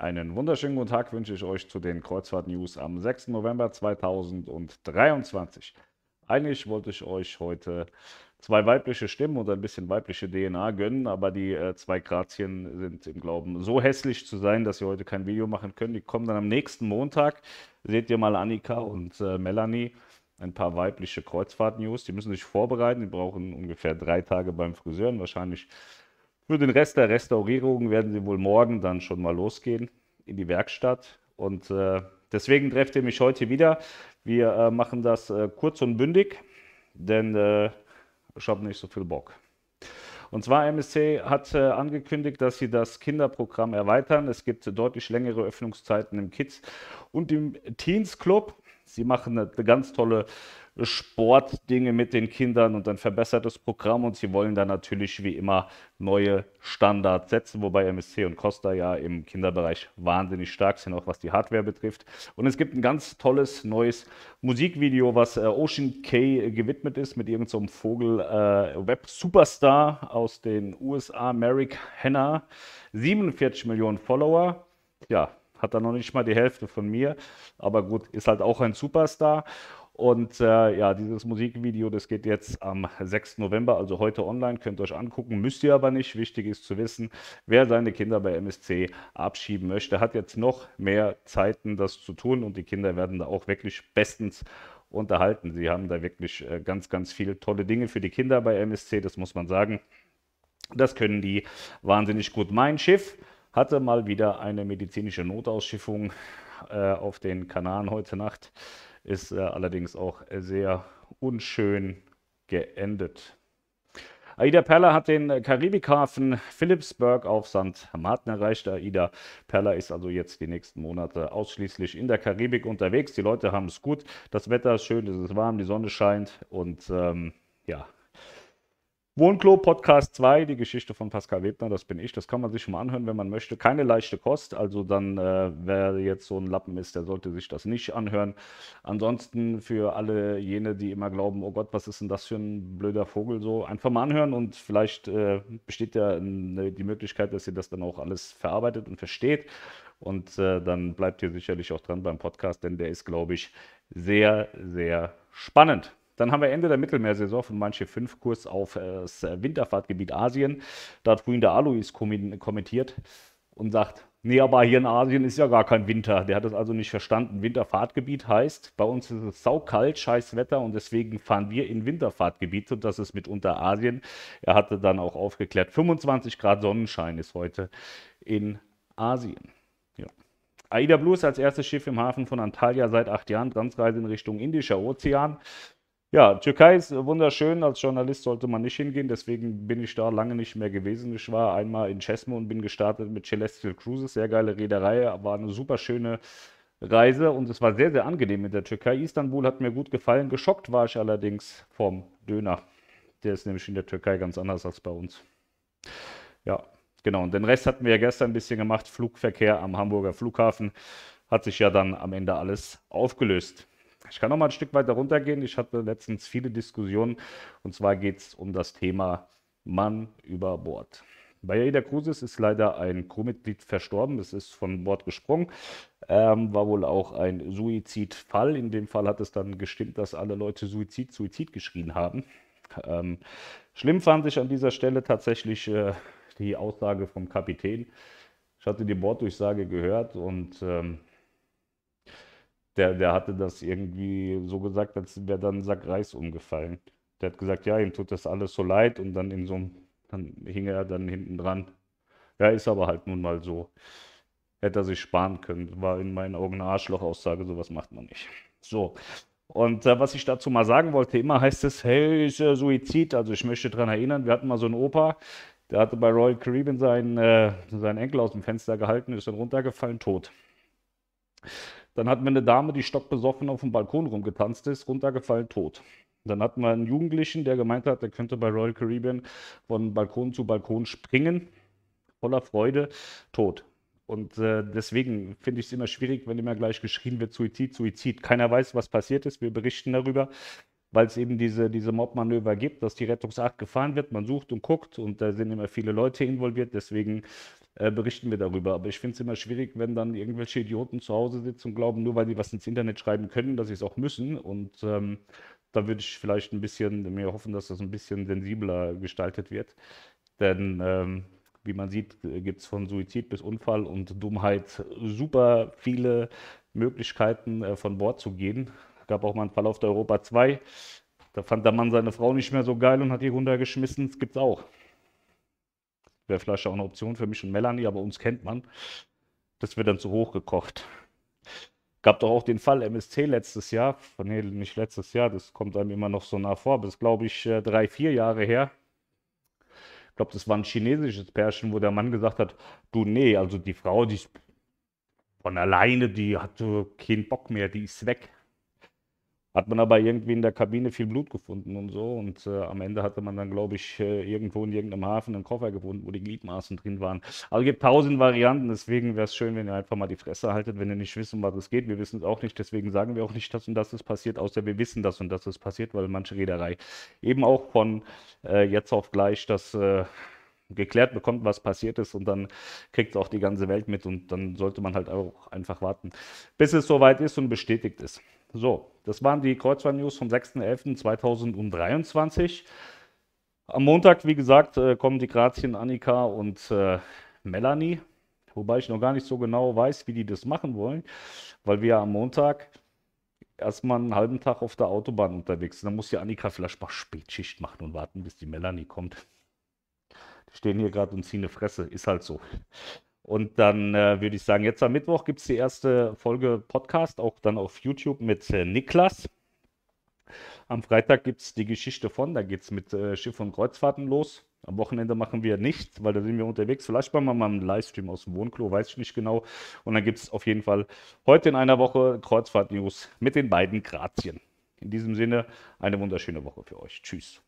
Einen wunderschönen guten Tag wünsche ich euch zu den Kreuzfahrt-News am 6. November 2023. Eigentlich wollte ich euch heute zwei weibliche Stimmen und ein bisschen weibliche DNA gönnen, aber die äh, zwei Grazien sind im Glauben so hässlich zu sein, dass sie heute kein Video machen können. Die kommen dann am nächsten Montag. Seht ihr mal Annika und äh, Melanie, ein paar weibliche Kreuzfahrt-News. Die müssen sich vorbereiten, die brauchen ungefähr drei Tage beim Friseur und wahrscheinlich für den Rest der Restaurierung werden sie wohl morgen dann schon mal losgehen in die Werkstatt. Und äh, deswegen trefft ihr mich heute wieder. Wir äh, machen das äh, kurz und bündig, denn äh, ich habe nicht so viel Bock. Und zwar MSC hat äh, angekündigt, dass sie das Kinderprogramm erweitern. Es gibt deutlich längere Öffnungszeiten im Kids und im Teens Club. Sie machen eine, eine ganz tolle Sportdinge mit den Kindern und ein verbessertes Programm und sie wollen dann natürlich wie immer neue Standards setzen, wobei MSC und Costa ja im Kinderbereich wahnsinnig stark sind, auch was die Hardware betrifft. Und es gibt ein ganz tolles neues Musikvideo, was äh, Ocean K gewidmet ist mit irgendeinem so Vogel äh, aus den USA, Merrick Hanna, 47 Millionen Follower. Ja, hat er noch nicht mal die Hälfte von mir, aber gut, ist halt auch ein Superstar. Und äh, ja, dieses Musikvideo, das geht jetzt am 6. November, also heute online, könnt ihr euch angucken, müsst ihr aber nicht. Wichtig ist zu wissen, wer seine Kinder bei MSC abschieben möchte, hat jetzt noch mehr Zeiten, das zu tun und die Kinder werden da auch wirklich bestens unterhalten. Sie haben da wirklich äh, ganz, ganz viele tolle Dinge für die Kinder bei MSC, das muss man sagen. Das können die wahnsinnig gut. Mein Schiff hatte mal wieder eine medizinische Notausschiffung äh, auf den Kanaren heute Nacht ist äh, allerdings auch sehr unschön geendet. Aida Perla hat den äh, Karibikhafen Philipsburg auf St. Martin erreicht. Aida Perla ist also jetzt die nächsten Monate ausschließlich in der Karibik unterwegs. Die Leute haben es gut, das Wetter ist schön, es ist warm, die Sonne scheint und ähm, ja, Wohnklo Podcast 2, die Geschichte von Pascal Webner, das bin ich. Das kann man sich schon mal anhören, wenn man möchte. Keine leichte Kost. Also dann, äh, wer jetzt so ein Lappen ist, der sollte sich das nicht anhören. Ansonsten für alle jene, die immer glauben, oh Gott, was ist denn das für ein blöder Vogel, so einfach mal anhören und vielleicht äh, besteht ja die Möglichkeit, dass ihr das dann auch alles verarbeitet und versteht. Und äh, dann bleibt ihr sicherlich auch dran beim Podcast, denn der ist, glaube ich, sehr, sehr spannend. Dann haben wir Ende der Mittelmeersaison von manche 5 Kurs auf äh, das Winterfahrtgebiet Asien. Da hat vorhin der Alois kommentiert und sagt, nee, aber hier in Asien ist ja gar kein Winter. Der hat es also nicht verstanden. Winterfahrtgebiet heißt, bei uns ist es saukalt, scheiß Wetter und deswegen fahren wir in Winterfahrtgebiet und das ist mitunter Asien. Er hatte dann auch aufgeklärt, 25 Grad Sonnenschein ist heute in Asien. Aida Blues als erstes Schiff im Hafen von Antalya seit acht Jahren, Transreise in Richtung Indischer Ozean. Ja, Türkei ist wunderschön. Als Journalist sollte man nicht hingehen, deswegen bin ich da lange nicht mehr gewesen. Ich war einmal in Chesme und bin gestartet mit Celestial Cruises, sehr geile Reederei, war eine super schöne Reise und es war sehr, sehr angenehm in der Türkei. Istanbul hat mir gut gefallen. Geschockt war ich allerdings vom Döner. Der ist nämlich in der Türkei ganz anders als bei uns. Ja, genau. Und den Rest hatten wir ja gestern ein bisschen gemacht. Flugverkehr am Hamburger Flughafen hat sich ja dann am Ende alles aufgelöst. Ich kann noch mal ein Stück weiter runtergehen. Ich hatte letztens viele Diskussionen und zwar geht es um das Thema Mann über Bord. Bei Aida Cruises ist leider ein Crewmitglied verstorben. Es ist von Bord gesprungen. Ähm, war wohl auch ein Suizidfall. In dem Fall hat es dann gestimmt, dass alle Leute Suizid, Suizid geschrien haben. Ähm, schlimm fand ich an dieser Stelle tatsächlich äh, die Aussage vom Kapitän. Ich hatte die Borddurchsage gehört und ähm, der, der hatte das irgendwie so gesagt, als wäre dann ein Sack Reis umgefallen. Der hat gesagt, ja, ihm tut das alles so leid und dann in so einem, dann hing er dann hinten dran. Ja, ist aber halt nun mal so. Hätte er sich sparen können. War in meinen Augen eine Arschloch-Aussage, sowas macht man nicht. So. Und äh, was ich dazu mal sagen wollte, immer heißt es, hey, ist ja Suizid. Also ich möchte daran erinnern, wir hatten mal so einen Opa, der hatte bei Royal Caribbean seinen, äh, seinen Enkel aus dem Fenster gehalten, ist dann runtergefallen, tot. Dann hatten wir eine Dame, die stockbesoffen auf dem Balkon rumgetanzt ist, runtergefallen, tot. Dann hatten wir einen Jugendlichen, der gemeint hat, er könnte bei Royal Caribbean von Balkon zu Balkon springen, voller Freude, tot. Und äh, deswegen finde ich es immer schwierig, wenn immer gleich geschrien wird, Suizid, Suizid. Keiner weiß, was passiert ist. Wir berichten darüber, weil es eben diese, diese Mobmanöver gibt, dass die Rettungsart gefahren wird. Man sucht und guckt und da sind immer viele Leute involviert. Deswegen äh, berichten wir darüber. Aber ich finde es immer schwierig, wenn dann irgendwelche Idioten zu Hause sitzen und glauben, nur weil sie was ins Internet schreiben können, dass sie es auch müssen. Und ähm, da würde ich vielleicht ein bisschen mir hoffen, dass das ein bisschen sensibler gestaltet wird. Denn ähm, wie man sieht, gibt es von Suizid bis Unfall und Dummheit super viele Möglichkeiten, äh, von Bord zu gehen. Gab auch mal einen Fall auf der Europa 2. Da fand der Mann seine Frau nicht mehr so geil und hat die runtergeschmissen. Das gibt es auch. Wäre vielleicht auch eine Option für mich und Melanie, aber uns kennt man. Das wird dann zu hoch gekocht. Gab doch auch den Fall MSC letztes Jahr. Nee, nicht letztes Jahr, das kommt einem immer noch so nah vor. Das ist, glaube ich, äh, drei, vier Jahre her. Ich glaube, das war ein chinesisches Pärchen, wo der Mann gesagt hat: Du, nee, also die Frau, die ist von alleine, die hatte keinen Bock mehr, die ist weg. Hat man aber irgendwie in der Kabine viel Blut gefunden und so. Und äh, am Ende hatte man dann, glaube ich, äh, irgendwo in irgendeinem Hafen einen Koffer gefunden, wo die Gliedmaßen drin waren. Also es gibt tausend Varianten, deswegen wäre es schön, wenn ihr einfach mal die Fresse haltet, wenn ihr nicht wissen, was es geht. Wir wissen es auch nicht, deswegen sagen wir auch nicht, dass und das ist passiert, außer wir wissen das und das ist passiert, weil manche Reederei eben auch von äh, jetzt auf gleich das äh, geklärt bekommt, was passiert ist und dann kriegt es auch die ganze Welt mit und dann sollte man halt auch einfach warten, bis es soweit ist und bestätigt ist. So, das waren die Kreuzfahrt-News vom 6.11.2023. Am Montag, wie gesagt, äh, kommen die Grazien Annika und äh, Melanie, wobei ich noch gar nicht so genau weiß, wie die das machen wollen, weil wir am Montag erstmal einen halben Tag auf der Autobahn unterwegs sind. Dann muss die Annika vielleicht mal Spätschicht machen und warten, bis die Melanie kommt. Die stehen hier gerade und ziehen eine Fresse, ist halt so. Und dann äh, würde ich sagen, jetzt am Mittwoch gibt es die erste Folge Podcast, auch dann auf YouTube mit äh, Niklas. Am Freitag gibt es die Geschichte von, da geht es mit äh, Schiff und Kreuzfahrten los. Am Wochenende machen wir nichts, weil da sind wir unterwegs. Vielleicht machen wir mal einen Livestream aus dem Wohnklo, weiß ich nicht genau. Und dann gibt es auf jeden Fall heute in einer Woche Kreuzfahrt-News mit den beiden Grazien. In diesem Sinne, eine wunderschöne Woche für euch. Tschüss.